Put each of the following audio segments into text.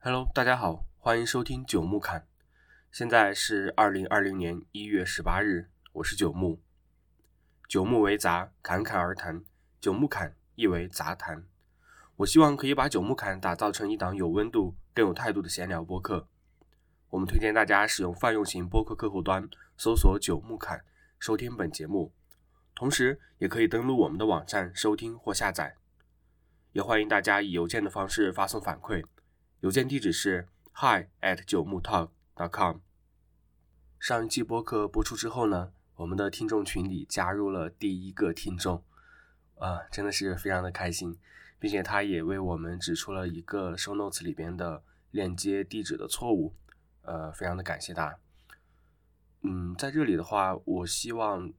Hello，大家好，欢迎收听九木侃。现在是二零二零年一月十八日，我是九木。九木为杂，侃侃而谈。九木侃意为杂谈。我希望可以把九木侃打造成一档有温度、更有态度的闲聊播客。我们推荐大家使用泛用型播客客户端搜索“九木侃”收听本节目，同时也可以登录我们的网站收听或下载。也欢迎大家以邮件的方式发送反馈，邮件地址是 hi at 九木 talk dot com。上一期播客播出之后呢，我们的听众群里加入了第一个听众，啊，真的是非常的开心，并且他也为我们指出了一个 show notes 里边的链接地址的错误，呃，非常的感谢他。嗯，在这里的话，我希望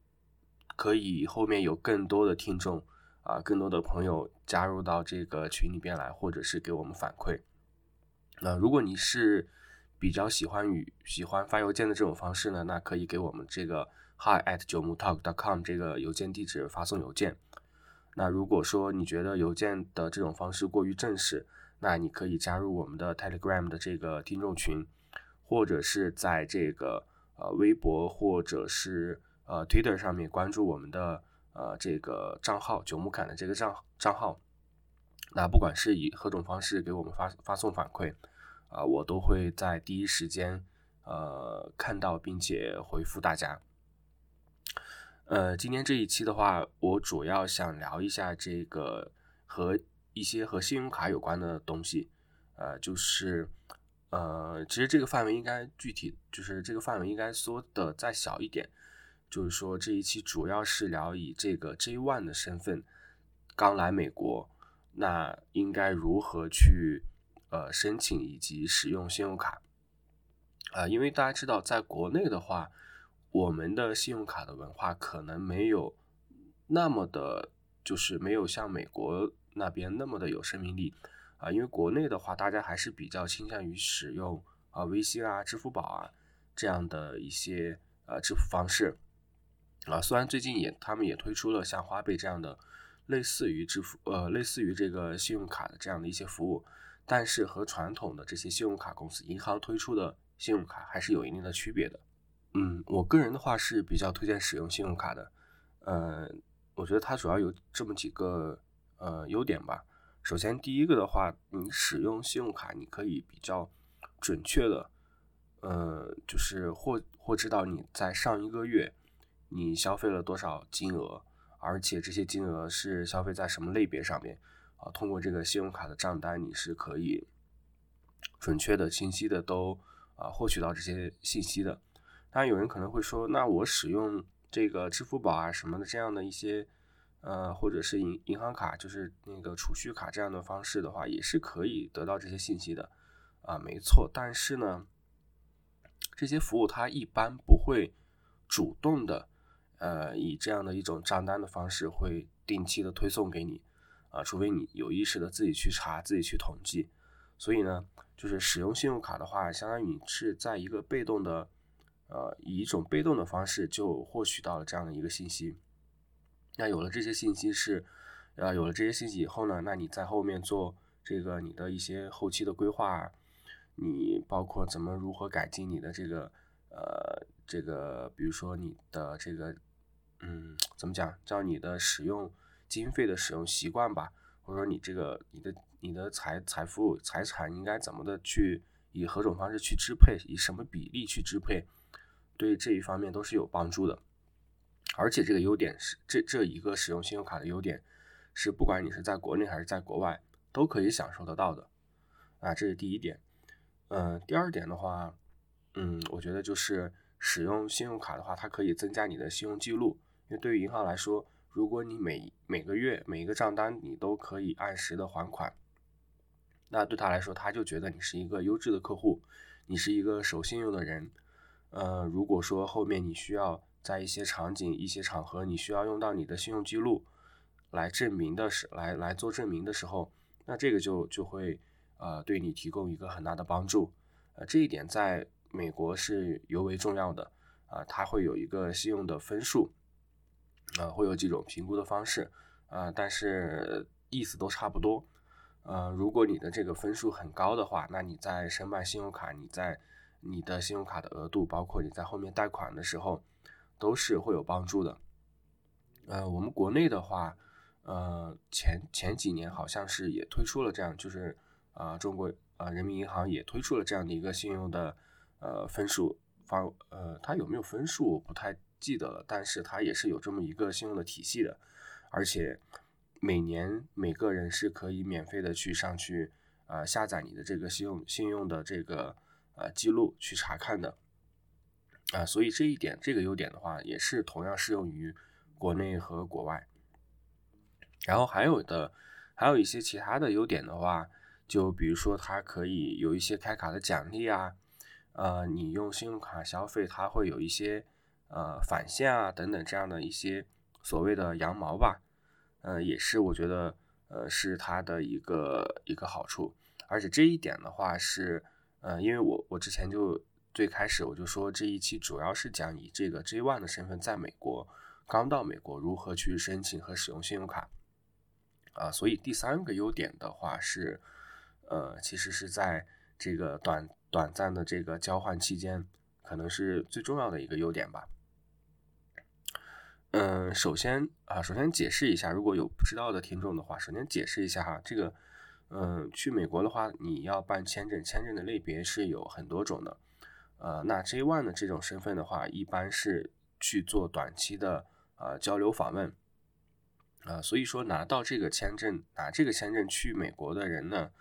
可以后面有更多的听众。啊，更多的朋友加入到这个群里边来，或者是给我们反馈。那如果你是比较喜欢与喜欢发邮件的这种方式呢，那可以给我们这个 hi at 九木 talk dot com 这个邮件地址发送邮件。那如果说你觉得邮件的这种方式过于正式，那你可以加入我们的 Telegram 的这个听众群，或者是在这个呃微博或者是呃 Twitter 上面关注我们的。呃，这个账号九木侃的这个账账号，那不管是以何种方式给我们发发送反馈，啊，我都会在第一时间呃看到并且回复大家。呃，今天这一期的话，我主要想聊一下这个和一些和信用卡有关的东西，呃，就是呃，其实这个范围应该具体就是这个范围应该缩的再小一点。就是说，这一期主要是聊以这个 J One 的身份刚来美国，那应该如何去呃申请以及使用信用卡啊？因为大家知道，在国内的话，我们的信用卡的文化可能没有那么的，就是没有像美国那边那么的有生命力啊。因为国内的话，大家还是比较倾向于使用啊微信啊、支付宝啊这样的一些呃支付方式。啊，虽然最近也他们也推出了像花呗这样的类似于支付呃类似于这个信用卡的这样的一些服务，但是和传统的这些信用卡公司银行推出的信用卡还是有一定的区别的。嗯，我个人的话是比较推荐使用信用卡的。呃，我觉得它主要有这么几个呃优点吧。首先第一个的话，你使用信用卡你可以比较准确的，呃，就是或或知道你在上一个月。你消费了多少金额，而且这些金额是消费在什么类别上面啊？通过这个信用卡的账单，你是可以准确的、清晰的都啊获取到这些信息的。当然，有人可能会说，那我使用这个支付宝啊什么的这样的一些呃，或者是银银行卡，就是那个储蓄卡这样的方式的话，也是可以得到这些信息的啊，没错。但是呢，这些服务它一般不会主动的。呃，以这样的一种账单的方式会定期的推送给你，啊，除非你有意识的自己去查、自己去统计。所以呢，就是使用信用卡的话，相当于你是在一个被动的，呃，以一种被动的方式就获取到了这样的一个信息。那有了这些信息是，呃，有了这些信息以后呢，那你在后面做这个你的一些后期的规划，你包括怎么如何改进你的这个，呃，这个比如说你的这个。嗯，怎么讲？叫你的使用经费的使用习惯吧，或者说你这个你的你的财财富财产应该怎么的去以何种方式去支配，以什么比例去支配，对这一方面都是有帮助的。而且这个优点是这这一个使用信用卡的优点是，不管你是在国内还是在国外都可以享受得到的。啊，这是第一点。嗯，第二点的话，嗯，我觉得就是使用信用卡的话，它可以增加你的信用记录。因为对于银行来说，如果你每每个月每一个账单你都可以按时的还款，那对他来说，他就觉得你是一个优质的客户，你是一个守信用的人。呃，如果说后面你需要在一些场景、一些场合，你需要用到你的信用记录来证明的时来来做证明的时候，那这个就就会呃对你提供一个很大的帮助。呃，这一点在美国是尤为重要的啊，它会有一个信用的分数。啊，会有几种评估的方式，啊，但是意思都差不多，呃，如果你的这个分数很高的话，那你在申办信用卡，你在你的信用卡的额度，包括你在后面贷款的时候，都是会有帮助的。呃，我们国内的话，呃，前前几年好像是也推出了这样，就是啊，中国啊人民银行也推出了这样的一个信用的呃分数方，呃，它有没有分数不太记得了，但是它也是有这么一个信用的体系的，而且。每年每个人是可以免费的去上去，呃，下载你的这个信用信用的这个呃记录去查看的，啊，所以这一点这个优点的话，也是同样适用于国内和国外。然后还有的还有一些其他的优点的话，就比如说它可以有一些开卡的奖励啊，呃，你用信用卡消费，它会有一些呃返现啊等等这样的一些所谓的羊毛吧。呃，也是我觉得，呃，是它的一个一个好处，而且这一点的话是，呃，因为我我之前就最开始我就说这一期主要是讲以这个 J One 的身份在美国刚到美国如何去申请和使用信用卡，啊，所以第三个优点的话是，呃，其实是在这个短短暂的这个交换期间，可能是最重要的一个优点吧。嗯，首先啊，首先解释一下，如果有不知道的听众的话，首先解释一下哈，这个，嗯，去美国的话，你要办签证，签证的类别是有很多种的，呃，那 J one 的这种身份的话，一般是去做短期的呃交流访问，啊，所以说拿到这个签证，拿这个签证去美国的人呢，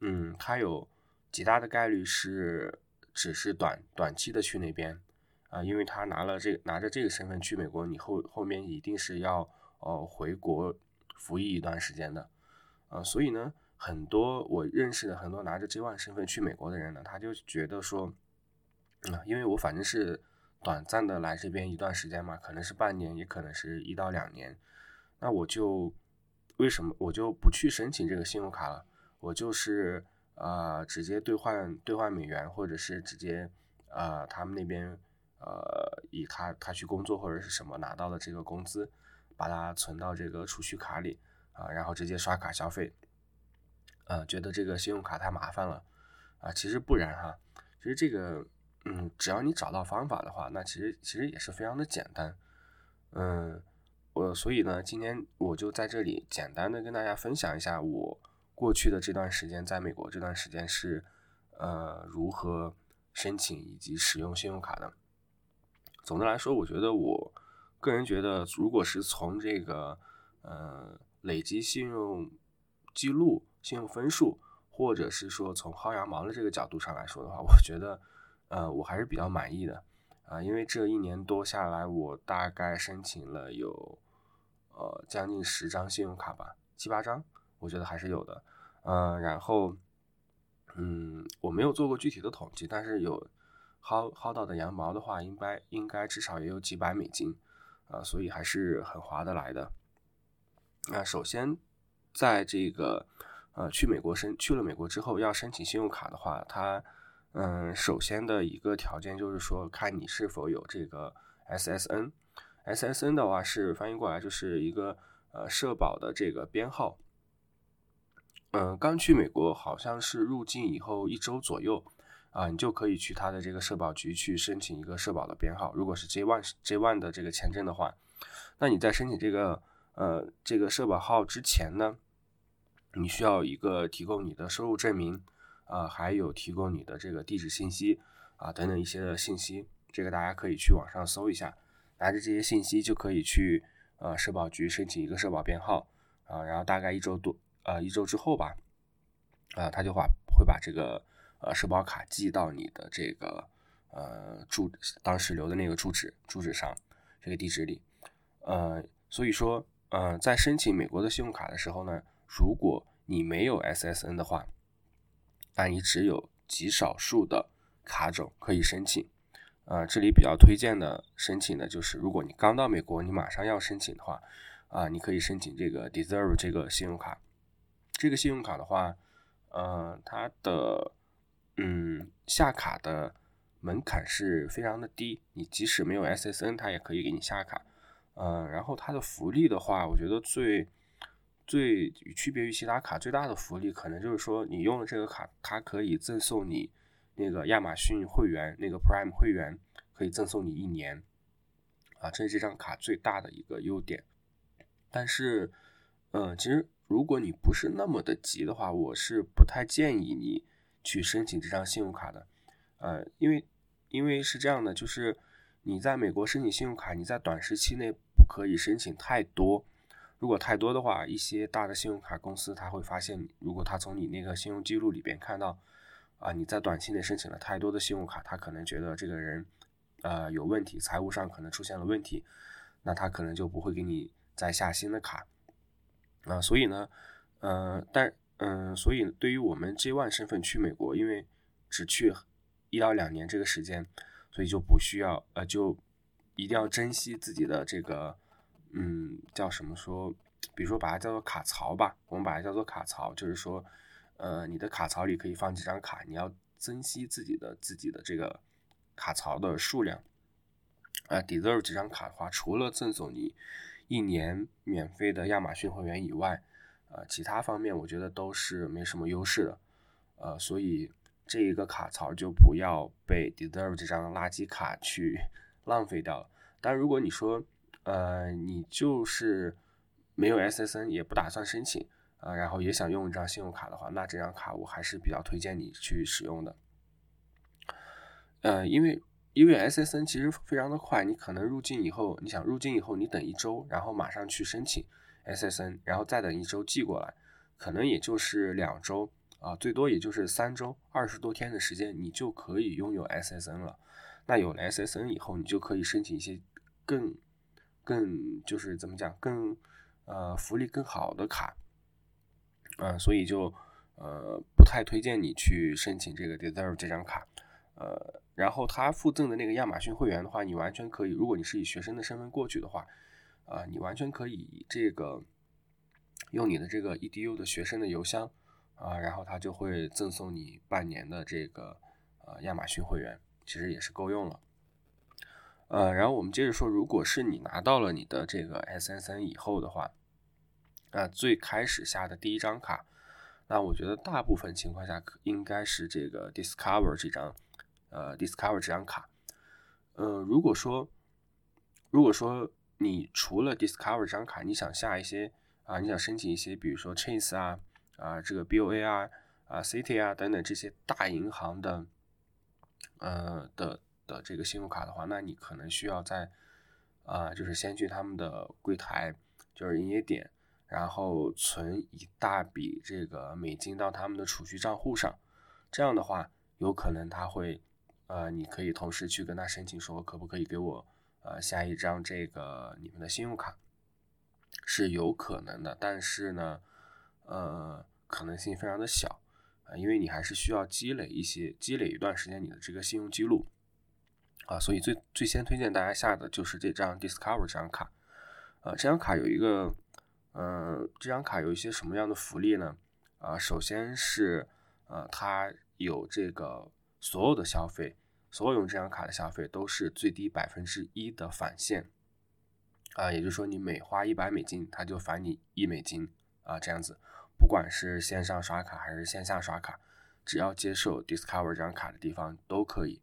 嗯，他有极大的概率是只是短短期的去那边。啊，因为他拿了这拿着这个身份去美国，你后后面一定是要呃回国服役一段时间的，呃，所以呢，很多我认识的很多拿着 J1 身份去美国的人呢，他就觉得说，啊，因为我反正是短暂的来这边一段时间嘛，可能是半年，也可能是一到两年，那我就为什么我就不去申请这个信用卡了？我就是啊，直接兑换兑换美元，或者是直接啊他们那边。呃，以他他去工作或者是什么拿到的这个工资，把它存到这个储蓄卡里啊，然后直接刷卡消费。呃，觉得这个信用卡太麻烦了啊，其实不然哈，其实这个嗯，只要你找到方法的话，那其实其实也是非常的简单。嗯，我所以呢，今天我就在这里简单的跟大家分享一下我过去的这段时间在美国这段时间是呃如何申请以及使用信用卡的。总的来说，我觉得我个人觉得，如果是从这个呃累积信用记录、信用分数，或者是说从薅羊毛的这个角度上来说的话，我觉得呃我还是比较满意的啊，因为这一年多下来，我大概申请了有呃将近十张信用卡吧，七八张，我觉得还是有的。嗯，然后嗯我没有做过具体的统计，但是有。薅薅到的羊毛的话，应该应该至少也有几百美金，啊，所以还是很划得来的。那首先，在这个呃去美国申去了美国之后，要申请信用卡的话，它嗯首先的一个条件就是说，看你是否有这个 SSN。SSN 的话是翻译过来就是一个呃社保的这个编号。嗯，刚去美国好像是入境以后一周左右。啊，你就可以去他的这个社保局去申请一个社保的编号。如果是 J one J one 的这个签证的话，那你在申请这个呃这个社保号之前呢，你需要一个提供你的收入证明啊，还有提供你的这个地址信息啊等等一些的信息。这个大家可以去网上搜一下，拿着这些信息就可以去呃社保局申请一个社保编号啊，然后大概一周多呃一周之后吧，啊他就把会把这个。呃，社保卡寄到你的这个呃住当时留的那个住址住址上，这个地址里。呃，所以说，呃，在申请美国的信用卡的时候呢，如果你没有 SSN 的话，那你只有极少数的卡种可以申请。呃，这里比较推荐的申请的就是，如果你刚到美国，你马上要申请的话，啊，你可以申请这个 Deserve 这个信用卡。这个信用卡的话，呃，它的嗯，下卡的门槛是非常的低，你即使没有 SSN，它也可以给你下卡。嗯，然后它的福利的话，我觉得最最区别于其他卡最大的福利，可能就是说你用了这个卡，它可以赠送你那个亚马逊会员，那个 Prime 会员可以赠送你一年，啊，这是这张卡最大的一个优点。但是，嗯，其实如果你不是那么的急的话，我是不太建议你去申请这张信用卡的，呃，因为因为是这样的，就是你在美国申请信用卡，你在短时期内不可以申请太多。如果太多的话，一些大的信用卡公司他会发现，如果他从你那个信用记录里边看到，啊，你在短期内申请了太多的信用卡，他可能觉得这个人，呃，有问题，财务上可能出现了问题，那他可能就不会给你。再下新的卡啊，所以呢，呃，但嗯，所以对于我们 J One 身份去美国，因为只去一到两年这个时间，所以就不需要呃，就一定要珍惜自己的这个嗯，叫什么说，比如说把它叫做卡槽吧，我们把它叫做卡槽，就是说，呃，你的卡槽里可以放几张卡，你要珍惜自己的自己的这个卡槽的数量啊，Deserve 这张卡的话，除了赠送你。一年免费的亚马逊会员以外，呃，其他方面我觉得都是没什么优势的，呃，所以这一个卡槽就不要被 Deserve 这张垃圾卡去 浪费掉了。但如果你说，呃，你就是没有 SSN 也不打算申请，啊，然后也想用一张信用卡的话，那这张卡我还是比较推荐你去使用的，呃，因为。因为 SSN 其实非常的快，你可能入境以后，你想入境以后，你等一周，然后马上去申请 SSN，然后再等一周寄过来，可能也就是两周啊，最多也就是三周，二十多天的时间，你就可以拥有 SSN 了。那有了 SSN 以后，你就可以申请一些更更就是怎么讲更呃福利更好的卡，啊，所以就呃不太推荐你去申请这个 Deserve 这张卡。呃，然后他附赠的那个亚马逊会员的话，你完全可以，如果你是以学生的身份过去的话，啊，你完全可以这个用你的这个 edu 的学生的邮箱啊，然后他就会赠送你半年的这个呃亚马逊会员，其实也是够用了。呃，然后我们接着说，如果是你拿到了你的这个 SSN 以后的话，啊，最开始下的第一张卡，那我觉得大部分情况下应该是这个 Discover 这张。呃，Discover 这张卡，呃，如果说，如果说你除了 Discover 这张卡，你想下一些啊，你想申请一些，比如说 Chase 啊，啊，这个 BOA 啊，啊，City 啊等等这些大银行的，呃的的这个信用卡的话，那你可能需要在啊，就是先去他们的柜台，就是营业点，然后存一大笔这个美金到他们的储蓄账户上，这样的话，有可能他会。呃，你可以同时去跟他申请，说可不可以给我呃下一张这个你们的信用卡，是有可能的，但是呢，呃，可能性非常的小啊，因为你还是需要积累一些，积累一段时间你的这个信用记录啊，所以最最先推荐大家下的就是这张 Discover 这张卡，呃，这张卡有一个，呃，这张卡有一些什么样的福利呢？啊，首先是呃，它有这个所有的消费。所有用这张卡的消费都是最低百分之一的返现，啊，也就是说你每花一百美金，它就返你一美金啊，这样子，不管是线上刷卡还是线下刷卡，只要接受 Discover 这张卡的地方都可以。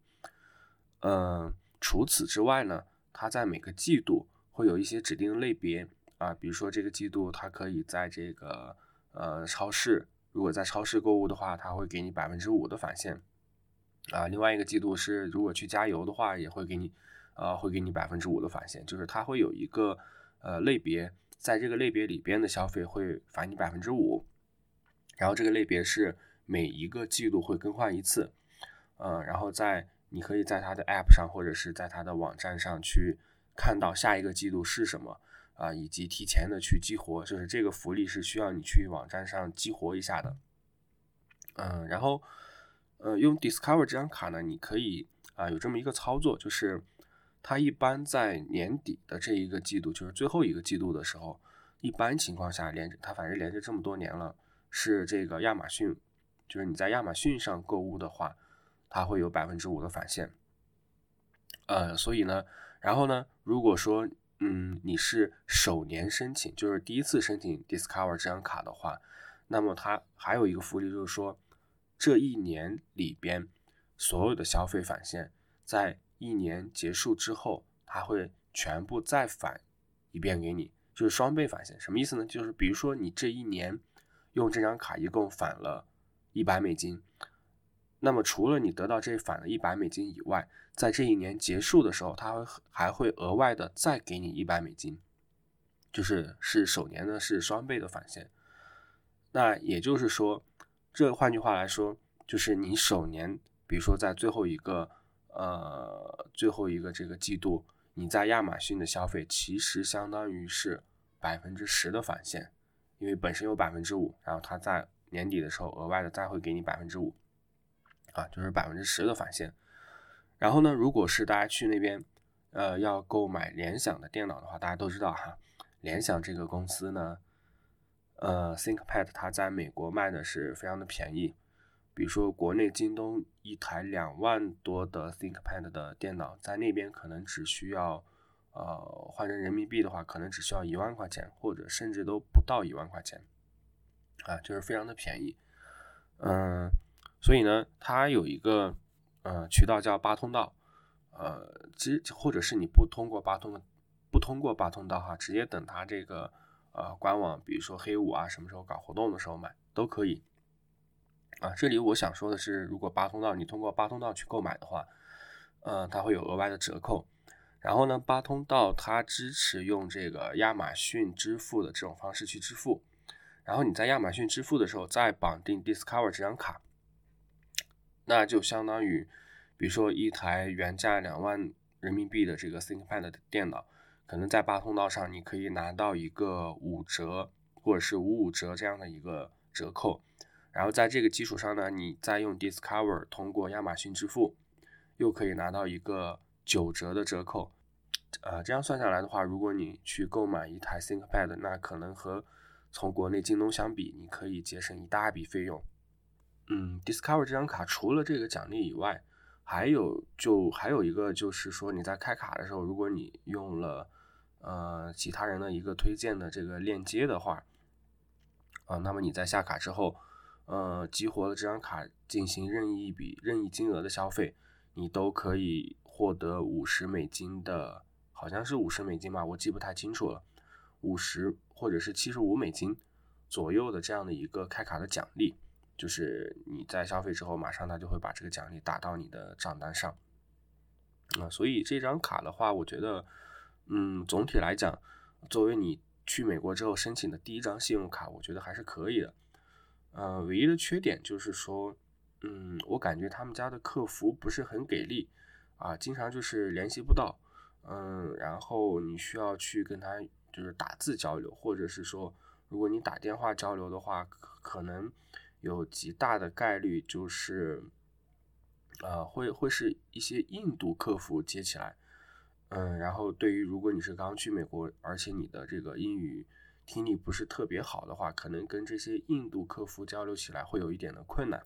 嗯，除此之外呢，它在每个季度会有一些指定类别啊，比如说这个季度它可以在这个呃超市，如果在超市购物的话，它会给你百分之五的返现。啊，另外一个季度是，如果去加油的话，也会给你，呃，会给你百分之五的返现，就是它会有一个，呃，类别，在这个类别里边的消费会返你百分之五，然后这个类别是每一个季度会更换一次，嗯，然后在你可以在它的 App 上或者是在它的网站上去看到下一个季度是什么，啊，以及提前的去激活，就是这个福利是需要你去网站上激活一下的，嗯，然后。呃，用 Discover 这张卡呢，你可以啊有这么一个操作，就是它一般在年底的这一个季度，就是最后一个季度的时候，一般情况下连着它反正连着这么多年了，是这个亚马逊，就是你在亚马逊上购物的话，它会有百分之五的返现。呃，所以呢，然后呢，如果说嗯，你是首年申请，就是第一次申请 Discover 这张卡的话，那么它还有一个福利，就是说这一年里边所有的消费返现，在一年结束之后，它会全部再返一遍给你，就是双倍返现。什么意思呢？就是比如说你这一年用这张卡一共返了一百美金，那么除了你得到这返了一百美金以外，在这一年结束的时候，它会还会额外的再给你一百美金，就是是首年呢是双倍的返现。那也就是说，这换句话来说，就是你首年，比如说在最后一个呃最后一个这个季度，你在亚马逊的消费其实相当于是百分之十的返现，因为本身有百分之五，然后他在年底的时候额外的再会给你百分之五，啊，就是百分之十的返现。然后呢，如果是大家去那边，呃，要购买联想的电脑的话，大家都知道哈，联想这个公司呢，呃，ThinkPad 它在美国卖的是非常的便宜，比如说国内京东一台两万多的 ThinkPad 的电脑，在那边可能只需要，呃，换成人民币的话，可能只需要一万块钱，或者甚至都不到一万块钱，啊，就是非常的便宜，嗯，所以呢，它有一个。呃，渠道叫八通道，呃，其实或者是你不通过八通，不通过八通道哈，直接等它这个呃官网，比如说黑五啊，什么时候搞活动的时候买都可以。啊，这里我想说的是，如果八通道你通过八通道去购买的话，呃，它会有额外的折扣。然后呢，八通道它支持用这个亚马逊支付的这种方式去支付，然后你在亚马逊支付的时候再绑定 Discover 这张卡。那就相当于，比如说一台原价两万人民币的这个 ThinkPad 的电脑，可能在八通道上你可以拿到一个五折或者是五五折这样的一个折扣，然后在这个基础上呢，你再用 Discover 通过亚马逊支付，又可以拿到一个九折的折扣，呃，这样算下来的话，如果你去购买一台 ThinkPad，那可能和从国内京东相比，你可以节省一大笔费用。嗯，Discover 这张卡除了这个奖励以外，还有就还有一个就是说你在开卡的时候，如果你用了呃其他人的一个推荐的这个链接的话，啊，那么你在下卡之后，呃，激活了这张卡进行任意一笔任意金额的消费，你都可以获得五十美金的，好像是五十美金吧，我记不太清楚了，五十或者是七十五美金左右的这样的一个开卡的奖励。就是你在消费之后，马上他就会把这个奖励打到你的账单上，啊，所以这张卡的话，我觉得，嗯，总体来讲，作为你去美国之后申请的第一张信用卡，我觉得还是可以的。呃，唯一的缺点就是说，嗯，我感觉他们家的客服不是很给力，啊，经常就是联系不到，嗯，然后你需要去跟他就是打字交流，或者是说，如果你打电话交流的话，可能。有极大的概率就是，呃，会会是一些印度客服接起来，嗯，然后对于如果你是刚去美国，而且你的这个英语听力不是特别好的话，可能跟这些印度客服交流起来会有一点的困难，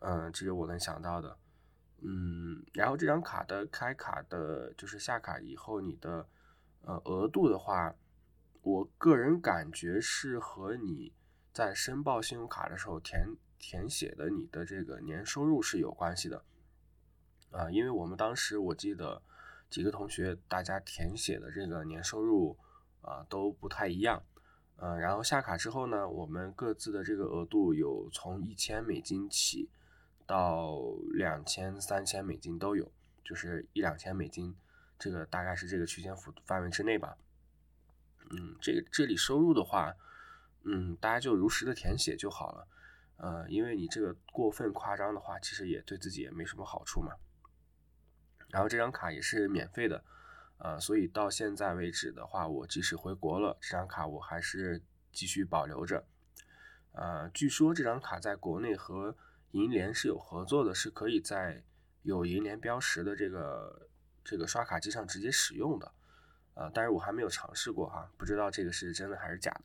嗯，这是我能想到的，嗯，然后这张卡的开卡的，就是下卡以后你的呃额度的话，我个人感觉是和你。在申报信用卡的时候填填写的你的这个年收入是有关系的，啊，因为我们当时我记得几个同学大家填写的这个年收入啊都不太一样，嗯，然后下卡之后呢，我们各自的这个额度有从一千美金起到两千、三千美金都有，就是一两千美金，这个大概是这个区间幅范围之内吧，嗯，这个这里收入的话。嗯，大家就如实的填写就好了，呃，因为你这个过分夸张的话，其实也对自己也没什么好处嘛。然后这张卡也是免费的，呃，所以到现在为止的话，我即使回国了，这张卡我还是继续保留着。呃，据说这张卡在国内和银联是有合作的，是可以在有银联标识的这个这个刷卡机上直接使用的，呃，但是我还没有尝试过哈，不知道这个是真的还是假的。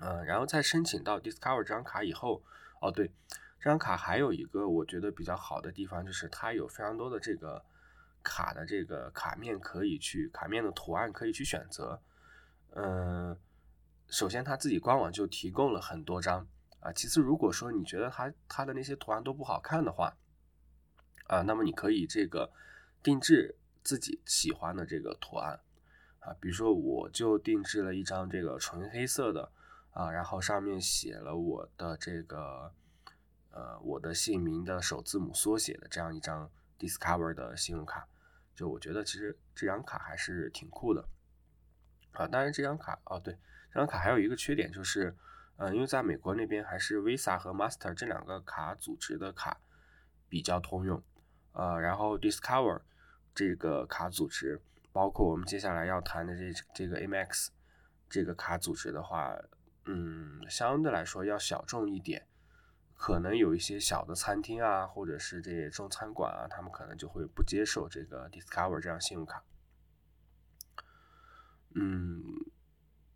嗯，然后在申请到 Discover 这张卡以后，哦对，这张卡还有一个我觉得比较好的地方，就是它有非常多的这个卡的这个卡面可以去卡面的图案可以去选择。嗯，首先他自己官网就提供了很多张啊。其次，如果说你觉得它它的那些图案都不好看的话，啊，那么你可以这个定制自己喜欢的这个图案啊。比如说，我就定制了一张这个纯黑色的啊，然后上面写了我的这个呃我的姓名的首字母缩写的这样一张 Discover 的信用卡。就我觉得其实这张卡还是挺酷的。啊，当然这张卡哦，对，这张卡还有一个缺点就是，嗯，因为在美国那边还是 Visa 和 Master 这两个卡组织的卡比较通用，呃，然后 Discover 这个卡组织，包括我们接下来要谈的这这个 Amex 这个卡组织的话，嗯，相对来说要小众一点，可能有一些小的餐厅啊，或者是这些中餐馆啊，他们可能就会不接受这个 Discover 这张信用卡。嗯，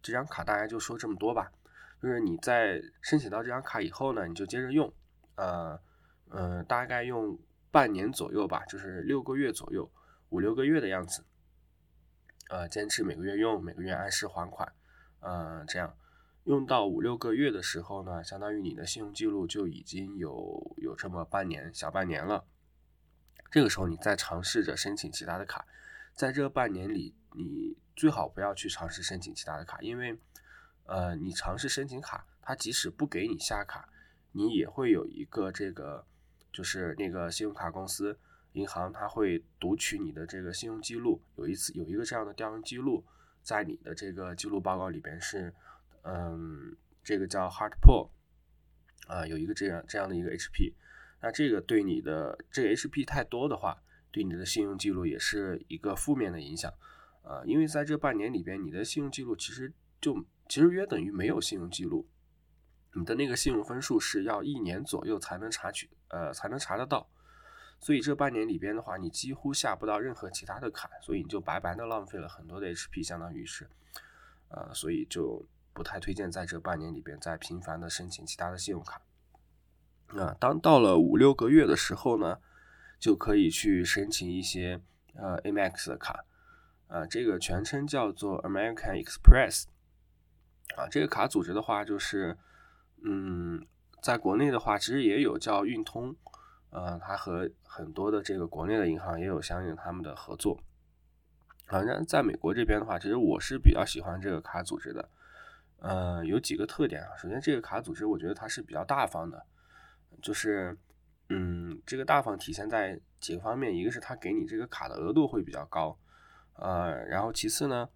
这张卡大概就说这么多吧。就是你在申请到这张卡以后呢，你就接着用，呃，嗯，大概用半年左右吧，就是六个月左右，五六个月的样子。呃，坚持每个月用，每个月按时还款，嗯，这样用到五六个月的时候呢，相当于你的信用记录就已经有有这么半年小半年了。这个时候你再尝试着申请其他的卡，在这半年里你。最好不要去尝试申请其他的卡，因为，呃，你尝试申请卡，它即使不给你下卡，你也会有一个这个，就是那个信用卡公司、银行，它会读取你的这个信用记录，有一次有一个这样的调用记录，在你的这个记录报告里边是，嗯，这个叫 Hard Pull，啊，有一个这样这样的一个 HP，那这个对你的这个 HP 太多的话，对你的信用记录也是一个负面的影响。啊，因为在这半年里边，你的信用记录其实就其实约等于没有信用记录，你的那个信用分数是要一年左右才能查取，呃，才能查得到。所以这半年里边的话，你几乎下不到任何其他的卡，所以你就白白的浪费了很多的 HP，相当于是，呃，所以就不太推荐在这半年里边再频繁的申请其他的信用卡。那当到了五六个月的时候呢，就可以去申请一些呃 Amex 的卡。啊，这个全称叫做 American Express，啊，这个卡组织的话就是，嗯，在国内的话其实也有叫运通，呃，它和很多的这个国内的银行也有相应他们的合作。反正在美国这边的话，其实我是比较喜欢这个卡组织的，呃，有几个特点啊。首先，这个卡组织我觉得它是比较大方的，就是，嗯，这个大方体现在几个方面，一个是它给你这个卡的额度会比较高。呃，然后其次呢，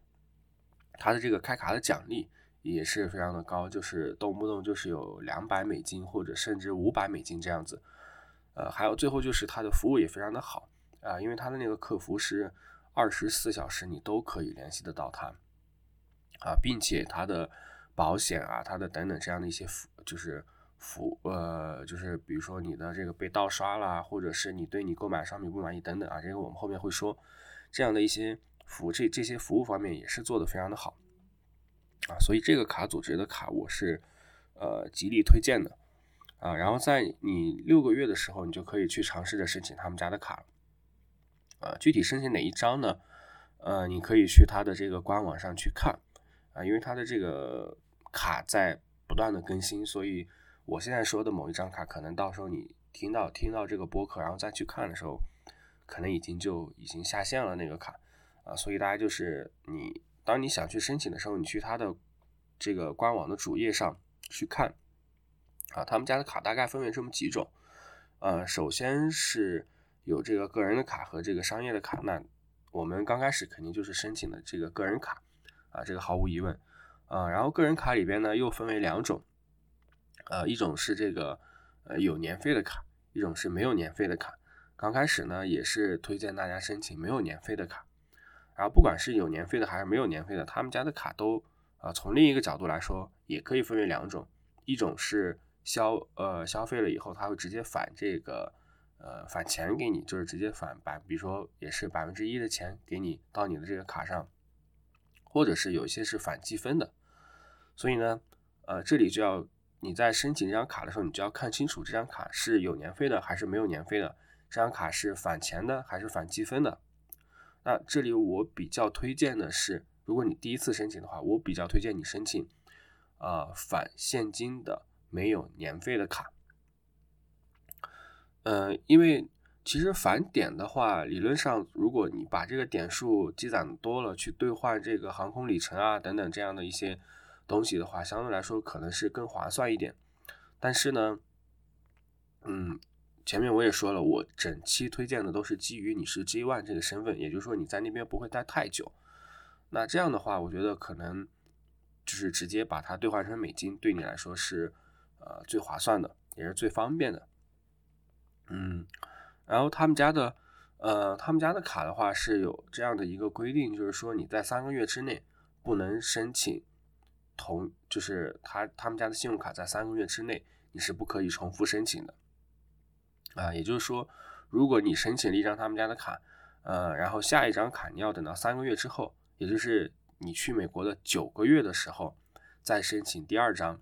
它的这个开卡的奖励也是非常的高，就是动不动就是有两百美金或者甚至五百美金这样子。呃，还有最后就是它的服务也非常的好啊，因为它的那个客服是二十四小时你都可以联系得到他啊，并且它的保险啊，它的等等这样的一些服就是服呃，就是比如说你的这个被盗刷啦，或者是你对你购买商品不满意等等啊，这个我们后面会说这样的一些。服这这些服务方面也是做的非常的好啊，所以这个卡组织的卡我是呃极力推荐的啊。然后在你六个月的时候，你就可以去尝试着申请他们家的卡啊。具体申请哪一张呢？呃，你可以去他的这个官网上去看啊，因为他的这个卡在不断的更新，所以我现在说的某一张卡，可能到时候你听到听到这个播客，然后再去看的时候，可能已经就已经下线了那个卡。啊，所以大家就是你，当你想去申请的时候，你去他的这个官网的主页上去看，啊，他们家的卡大概分为这么几种，呃，首先是有这个个人的卡和这个商业的卡，那我们刚开始肯定就是申请的这个个人卡，啊，这个毫无疑问，啊，然后个人卡里边呢又分为两种，呃，一种是这个呃有年费的卡，一种是没有年费的卡，刚开始呢也是推荐大家申请没有年费的卡。然后不管是有年费的还是没有年费的，他们家的卡都啊，从另一个角度来说，也可以分为两种，一种是消呃消费了以后，他会直接返这个呃返钱给你，就是直接返百，比如说也是百分之一的钱给你到你的这个卡上，或者是有一些是返积分的，所以呢，呃这里就要你在申请这张卡的时候，你就要看清楚这张卡是有年费的还是没有年费的，这张卡是返钱的还是返积分的。那这里我比较推荐的是，如果你第一次申请的话，我比较推荐你申请，呃，返现金的没有年费的卡。嗯，因为其实返点的话，理论上如果你把这个点数积攒多了，去兑换这个航空里程啊等等这样的一些东西的话，相对来说可能是更划算一点。但是呢，嗯。前面我也说了，我整期推荐的都是基于你是 G One 这个身份，也就是说你在那边不会待太久。那这样的话，我觉得可能就是直接把它兑换成美金，对你来说是呃最划算的，也是最方便的。嗯，然后他们家的呃他们家的卡的话是有这样的一个规定，就是说你在三个月之内不能申请同，就是他他们家的信用卡在三个月之内你是不可以重复申请的。啊，也就是说，如果你申请了一张他们家的卡，呃，然后下一张卡你要等到三个月之后，也就是你去美国的九个月的时候再申请第二张。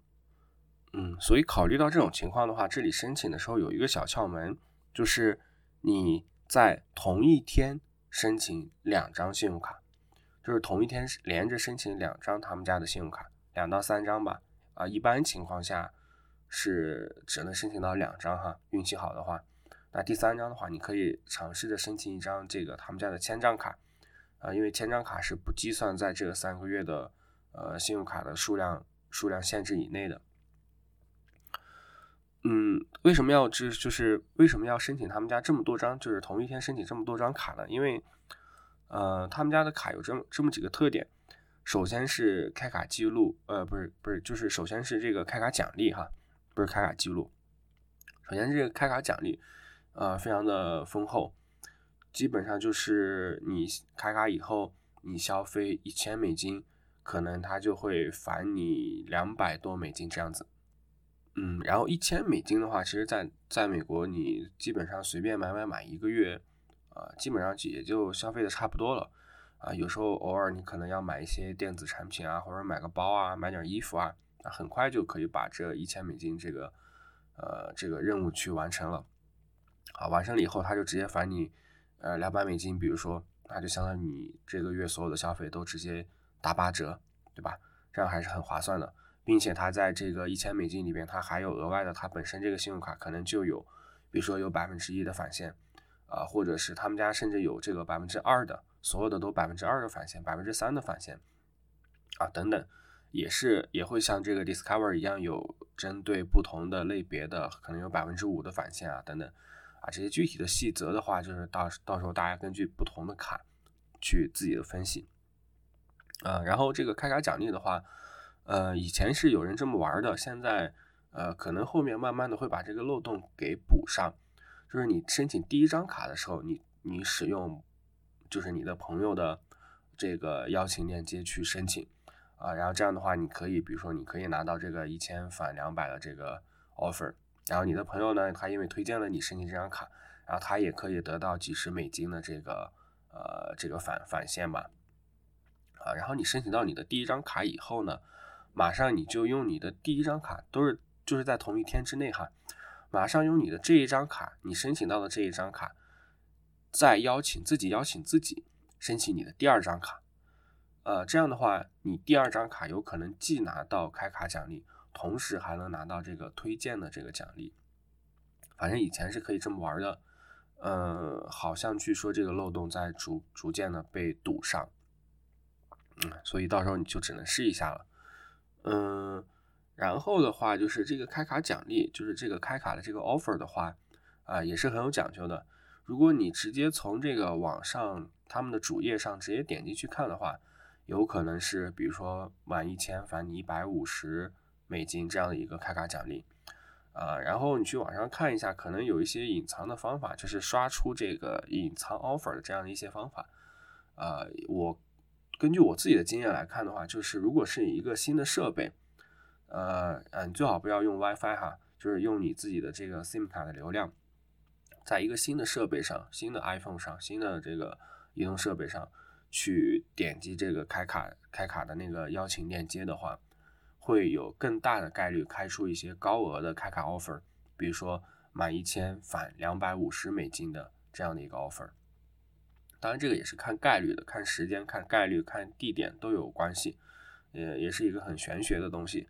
嗯，所以考虑到这种情况的话，这里申请的时候有一个小窍门，就是你在同一天申请两张信用卡，就是同一天连着申请两张他们家的信用卡，两到三张吧。啊，一般情况下。是只能申请到两张哈，运气好的话，那第三张的话，你可以尝试着申请一张这个他们家的千张卡，啊，因为千张卡是不计算在这个三个月的呃信用卡的数量数量限制以内的。嗯，为什么要这就是为什么要申请他们家这么多张，就是同一天申请这么多张卡呢？因为呃他们家的卡有这么这么几个特点，首先是开卡记录，呃不是不是，就是首先是这个开卡奖励哈。不是开卡记录，首先这个开卡奖励，呃，非常的丰厚，基本上就是你开卡以后，你消费一千美金，可能他就会返你两百多美金这样子，嗯，然后一千美金的话，其实在在美国你基本上随便买买买一个月，啊，基本上也就消费的差不多了，啊，有时候偶尔你可能要买一些电子产品啊，或者买个包啊，买点衣服啊。那很快就可以把这一千美金这个，呃，这个任务去完成了。好，完成了以后，他就直接返你，呃，两百美金。比如说，那就相当于你这个月所有的消费都直接打八折，对吧？这样还是很划算的，并且他在这个一千美金里边，他还有额外的，他本身这个信用卡可能就有，比如说有百分之一的返现，啊，或者是他们家甚至有这个百分之二的，所有的都百分之二的返现，百分之三的返现，啊，等等。也是也会像这个 Discover 一样，有针对不同的类别的，可能有百分之五的返现啊，等等，啊，这些具体的细则的话，就是到到时候大家根据不同的卡去自己的分析，啊，然后这个开卡奖励的话，呃，以前是有人这么玩的，现在呃，可能后面慢慢的会把这个漏洞给补上，就是你申请第一张卡的时候，你你使用就是你的朋友的这个邀请链接去申请。啊，然后这样的话，你可以，比如说，你可以拿到这个一千返两百的这个 offer，然后你的朋友呢，他因为推荐了你申请这张卡，然后他也可以得到几十美金的这个呃这个返返现嘛。啊，然后你申请到你的第一张卡以后呢，马上你就用你的第一张卡，都是就是在同一天之内哈，马上用你的这一张卡，你申请到的这一张卡，再邀请自己邀请自己申请你的第二张卡。呃，这样的话，你第二张卡有可能既拿到开卡奖励，同时还能拿到这个推荐的这个奖励。反正以前是可以这么玩的，呃，好像据说这个漏洞在逐逐渐的被堵上，嗯，所以到时候你就只能试一下了。嗯，然后的话就是这个开卡奖励，就是这个开卡的这个 offer 的话，啊，也是很有讲究的。如果你直接从这个网上他们的主页上直接点进去看的话，有可能是，比如说满一千返你一百五十美金这样的一个开卡奖励，啊，然后你去网上看一下，可能有一些隐藏的方法，就是刷出这个隐藏 offer 的这样的一些方法，啊，我根据我自己的经验来看的话，就是如果是一个新的设备，呃，嗯，最好不要用 WiFi 哈，就是用你自己的这个 SIM 卡的流量，在一个新的设备上，新的 iPhone 上，新的这个移动设备上。去点击这个开卡开卡的那个邀请链接的话，会有更大的概率开出一些高额的开卡 offer，比如说满一千返两百五十美金的这样的一个 offer。当然这个也是看概率的，看时间、看概率、看地点都有关系，也也是一个很玄学的东西。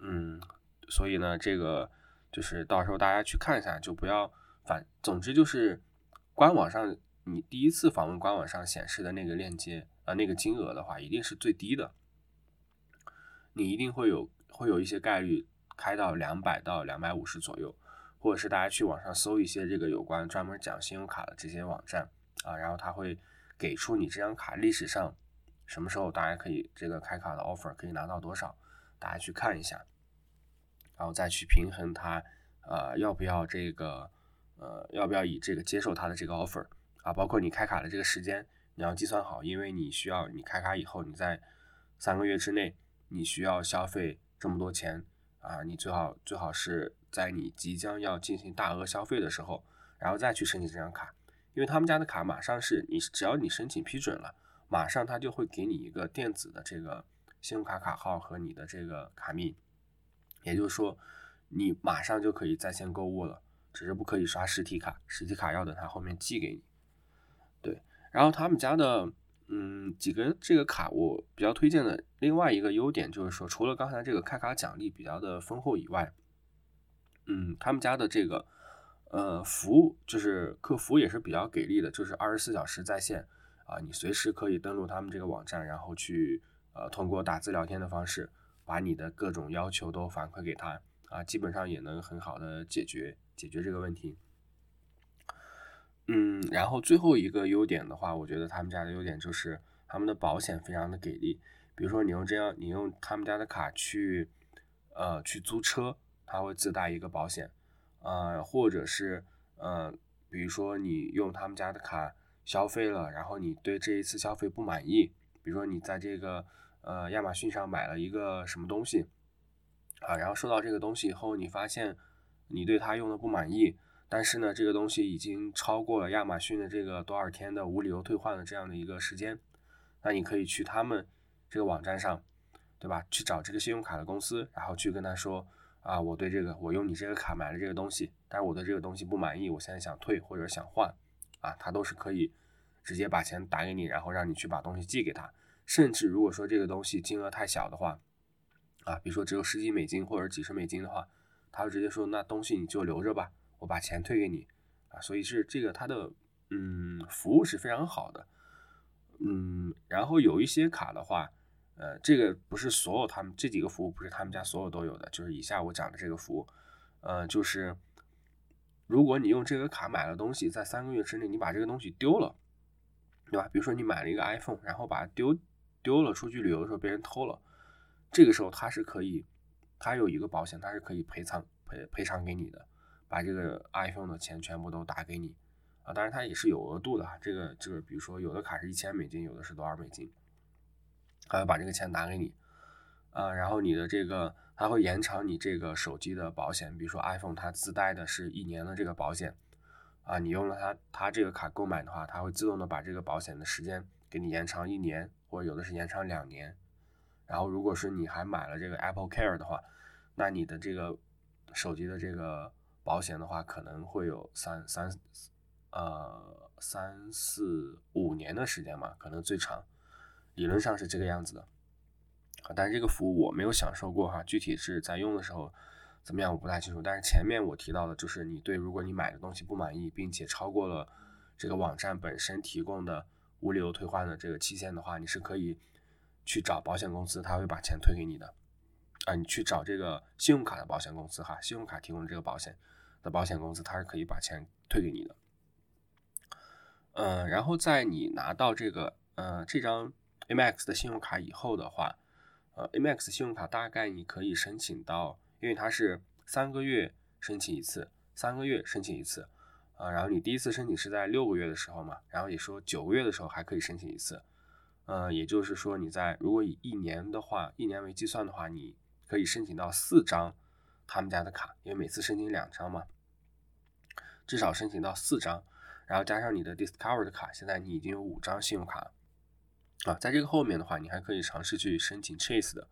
嗯，所以呢，这个就是到时候大家去看一下，就不要反。总之就是官网上你第一次访问官网上显示的那个链接啊，那个金额的话，一定是最低的。你一定会有会有一些概率开到两百到两百五十左右，或者是大家去网上搜一些这个有关专门讲信用卡的这些网站啊，然后他会给出你这张卡历史上什么时候大家可以这个开卡的 offer 可以拿到多少，大家去看一下，然后再去平衡它呃要不要这个呃要不要以这个接受他的这个 offer 啊，包括你开卡的这个时间你要计算好，因为你需要你开卡以后你在三个月之内。你需要消费这么多钱啊，你最好最好是在你即将要进行大额消费的时候，然后再去申请这张卡，因为他们家的卡马上是你只要你申请批准了，马上他就会给你一个电子的这个信用卡卡号和你的这个卡密，也就是说你马上就可以在线购物了，只是不可以刷实体卡，实体卡要等他后面寄给你。对，然后他们家的。嗯，几个这个卡我比较推荐的另外一个优点就是说，除了刚才这个开卡奖励比较的丰厚以外，嗯，他们家的这个呃服务就是客服也是比较给力的，就是二十四小时在线啊，你随时可以登录他们这个网站，然后去呃通过打字聊天的方式把你的各种要求都反馈给他啊，基本上也能很好的解决解决这个问题。嗯，然后最后一个优点的话，我觉得他们家的优点就是他们的保险非常的给力。比如说你用这样，你用他们家的卡去，呃，去租车，它会自带一个保险，呃，或者是，呃，比如说你用他们家的卡消费了，然后你对这一次消费不满意，比如说你在这个，呃，亚马逊上买了一个什么东西，啊，然后收到这个东西以后，你发现你对它用的不满意。但是呢，这个东西已经超过了亚马逊的这个多少天的无理由退换的这样的一个时间，那你可以去他们这个网站上，对吧？去找这个信用卡的公司，然后去跟他说啊，我对这个我用你这个卡买了这个东西，但是我对这个东西不满意，我现在想退或者想换，啊，他都是可以直接把钱打给你，然后让你去把东西寄给他。甚至如果说这个东西金额太小的话，啊，比如说只有十几美金或者几十美金的话，他就直接说那东西你就留着吧。我把钱退给你啊，所以是这个他的嗯服务是非常好的，嗯，然后有一些卡的话，呃，这个不是所有他们这几个服务不是他们家所有都有的，就是以下我讲的这个服务，呃，就是如果你用这个卡买了东西，在三个月之内你把这个东西丢了，对吧？比如说你买了一个 iPhone，然后把它丢丢了，出去旅游的时候被人偷了，这个时候他是可以，它有一个保险，它是可以赔偿赔赔偿给你的。把这个 iPhone 的钱全部都打给你啊，当然它也是有额度的。这个这个，比如说有的卡是一千美金，有的是多少美金，他会把这个钱打给你啊。然后你的这个，它会延长你这个手机的保险，比如说 iPhone 它自带的是一年的这个保险啊，你用了它它这个卡购买的话，它会自动的把这个保险的时间给你延长一年，或者有的是延长两年。然后如果是你还买了这个 Apple Care 的话，那你的这个手机的这个。保险的话可能会有三三呃三四五年的时间嘛，可能最长，理论上是这个样子的啊。但是这个服务我没有享受过哈，具体是在用的时候怎么样我不太清楚。但是前面我提到的就是你对如果你买的东西不满意，并且超过了这个网站本身提供的无理由退换的这个期限的话，你是可以去找保险公司，他会把钱退给你的啊。你去找这个信用卡的保险公司哈，信用卡提供的这个保险。的保险公司，它是可以把钱退给你的。嗯，然后在你拿到这个呃这张 Amex 的信用卡以后的话，呃，Amex 信用卡大概你可以申请到，因为它是三个月申请一次，三个月申请一次，啊，然后你第一次申请是在六个月的时候嘛，然后也说九个月的时候还可以申请一次，呃，也就是说你在如果以一年的话，一年为计算的话，你可以申请到四张他们家的卡，因为每次申请两张嘛。至少申请到四张，然后加上你的 Discover 的卡，现在你已经有五张信用卡啊。在这个后面的话，你还可以尝试去申请 Chase 的，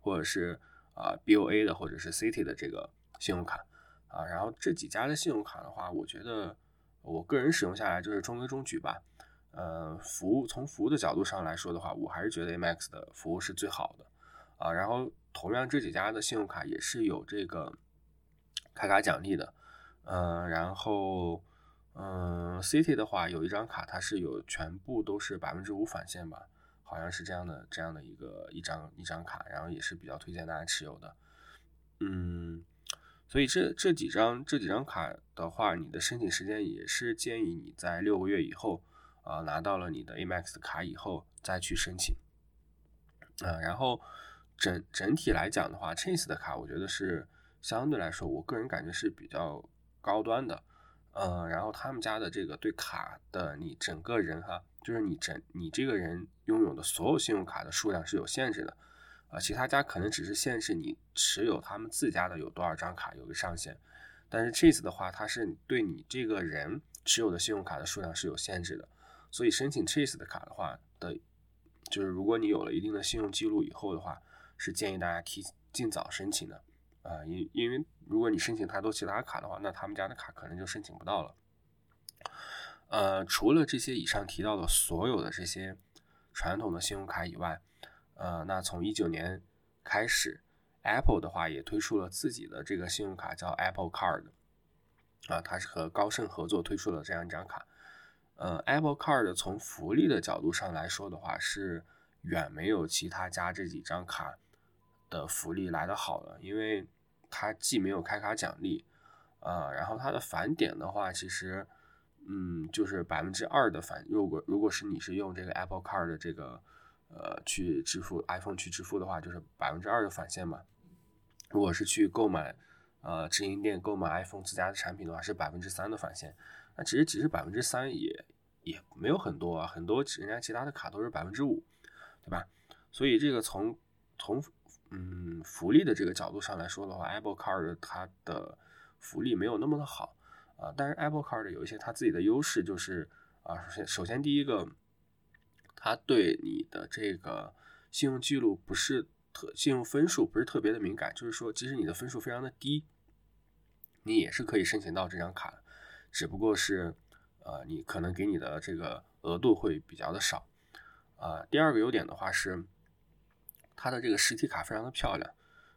或者是啊 BOA 的，或者是 City 的这个信用卡啊。然后这几家的信用卡的话，我觉得我个人使用下来就是中规中矩吧。呃，服务从服务的角度上来说的话，我还是觉得 Amex 的服务是最好的啊。然后同样这几家的信用卡也是有这个开卡奖励的，嗯，然后嗯，City 的话有一张卡它是有全部都是百分之五返现吧，好像是这样的这样的一个一张一张卡，然后也是比较推荐大家持有的，嗯。所以这这几张这几张卡的话，你的申请时间也是建议你在六个月以后，啊拿到了你的 Amex 卡以后再去申请，啊，然后整整体来讲的话，Chase 的卡我觉得是相对来说，我个人感觉是比较高端的，嗯，然后他们家的这个对卡的你整个人哈，就是你整你这个人拥有的所有信用卡的数量是有限制的。啊，其他家可能只是限制你持有他们自家的有多少张卡有个上限，但是 Chase 的话，它是对你这个人持有的信用卡的数量是有限制的，所以申请 Chase 的卡的话的，就是如果你有了一定的信用记录以后的话，是建议大家提尽早申请的啊，因因为如果你申请太多其他卡的话，那他们家的卡可能就申请不到了。呃，除了这些以上提到的所有的这些传统的信用卡以外，呃，那从一九年开始，Apple 的话也推出了自己的这个信用卡，叫 Apple Card，啊，它是和高盛合作推出了这样一张卡。呃，Apple Card 从福利的角度上来说的话，是远没有其他家这几张卡的福利来的好了，因为它既没有开卡奖励，啊，然后它的返点的话，其实，嗯，就是百分之二的返，如果如果是你是用这个 Apple Card 的这个。呃，去支付 iPhone 去支付的话，就是百分之二的返现嘛。如果是去购买呃直营店购买 iPhone 自家的产品的话，是百分之三的返现。那其实其实百分之三也也没有很多啊，很多人家其他的卡都是百分之五，对吧？所以这个从从嗯福利的这个角度上来说的话，Apple Card 它的福利没有那么的好啊。但是 Apple Card 有一些它自己的优势，就是啊，首先首先第一个。它对你的这个信用记录不是特，信用分数不是特别的敏感，就是说，即使你的分数非常的低，你也是可以申请到这张卡，只不过是，呃，你可能给你的这个额度会比较的少，啊，第二个优点的话是，它的这个实体卡非常的漂亮，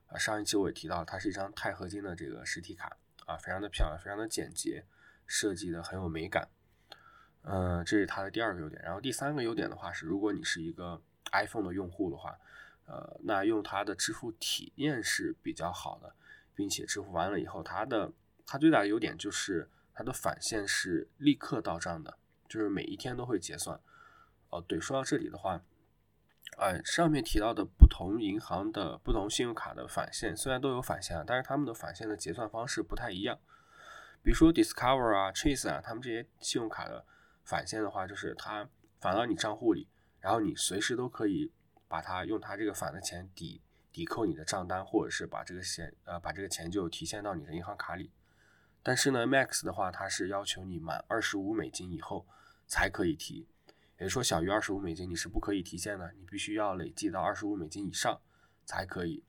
啊，上一期我也提到，它是一张钛合金的这个实体卡，啊，非常的漂亮，非常的简洁，设计的很有美感。嗯，这是它的第二个优点。然后第三个优点的话是，如果你是一个 iPhone 的用户的话，呃，那用它的支付体验是比较好的，并且支付完了以后，它的它最大的优点就是它的返现是立刻到账的，就是每一天都会结算。哦，对，说到这里的话，呃，上面提到的不同银行的不同信用卡的返现虽然都有返现，但是他们的返现的结算方式不太一样。比如说 Discover 啊、Chase 啊，他们这些信用卡的。返现的话，就是它返到你账户里，然后你随时都可以把它用它这个返的钱抵抵扣你的账单，或者是把这个钱呃把这个钱就提现到你的银行卡里。但是呢，Max 的话，它是要求你满二十五美金以后才可以提，也就是说小于二十五美金你是不可以提现的，你必须要累计到二十五美金以上才可以。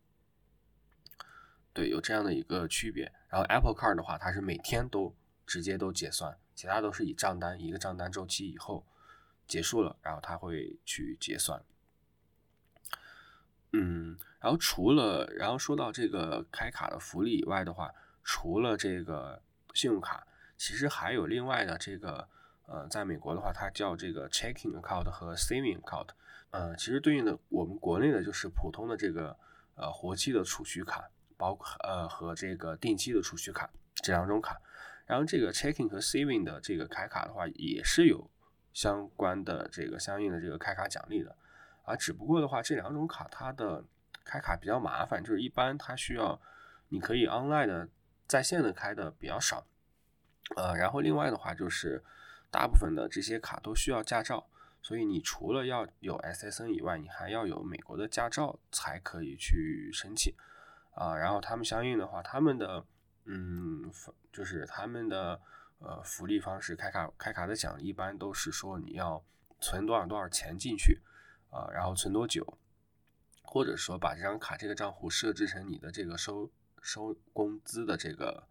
对，有这样的一个区别。然后 Apple Card 的话，它是每天都直接都结算。其他都是以账单一个账单周期以后结束了，然后它会去结算。嗯，然后除了然后说到这个开卡的福利以外的话，除了这个信用卡，其实还有另外的这个呃，在美国的话，它叫这个 checking account 和 saving account。呃，其实对应的我们国内的就是普通的这个呃活期的储蓄卡，包括呃和这个定期的储蓄卡这两种卡。然后这个 checking 和 saving 的这个开卡的话，也是有相关的这个相应的这个开卡奖励的，啊，只不过的话，这两种卡它的开卡比较麻烦，就是一般它需要你可以 online 的在线的开的比较少，呃，然后另外的话就是大部分的这些卡都需要驾照，所以你除了要有 SSN 以外，你还要有美国的驾照才可以去申请，啊，然后他们相应的话，他们的。嗯，就是他们的呃福利方式，开卡开卡的奖一般都是说你要存多少多少钱进去啊，然后存多久，或者说把这张卡这个账户设置成你的这个收收工资的这个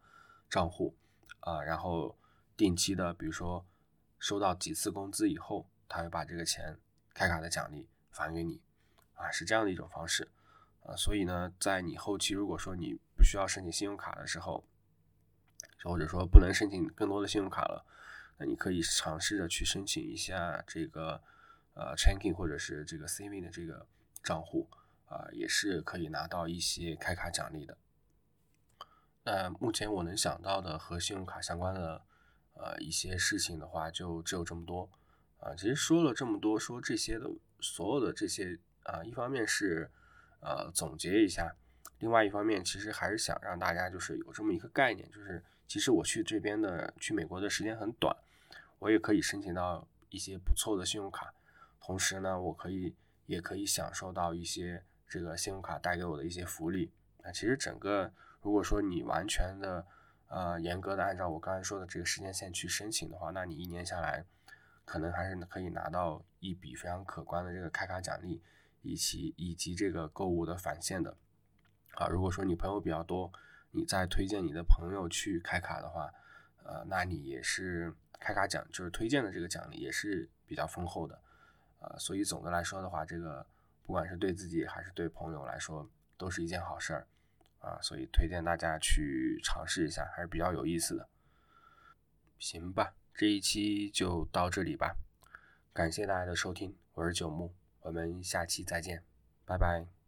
账户啊，然后定期的，比如说收到几次工资以后，他会把这个钱开卡的奖励返给你，啊，是这样的一种方式，啊，所以呢，在你后期如果说你不需要申请信用卡的时候，或者说不能申请更多的信用卡了，那你可以尝试着去申请一下这个呃 checking 或者是这个 saving 的这个账户，啊，也是可以拿到一些开卡奖励的。那目前我能想到的和信用卡相关的呃一些事情的话，就只有这么多。啊，其实说了这么多，说这些的所有的这些啊，一方面是呃总结一下，另外一方面其实还是想让大家就是有这么一个概念，就是其实我去这边的去美国的时间很短，我也可以申请到一些不错的信用卡，同时呢，我可以也可以享受到一些这个信用卡带给我的一些福利。那其实整个如果说你完全的呃严格的按照我刚才说的这个时间线去申请的话，那你一年下来。可能还是可以拿到一笔非常可观的这个开卡奖励，以及以及这个购物的返现的。啊，如果说你朋友比较多，你再推荐你的朋友去开卡的话，呃，那你也是开卡奖，就是推荐的这个奖励也是比较丰厚的。呃，所以总的来说的话，这个不管是对自己还是对朋友来说，都是一件好事儿。啊，所以推荐大家去尝试一下，还是比较有意思的。行吧。这一期就到这里吧，感谢大家的收听，我是九木，我们下期再见，拜拜。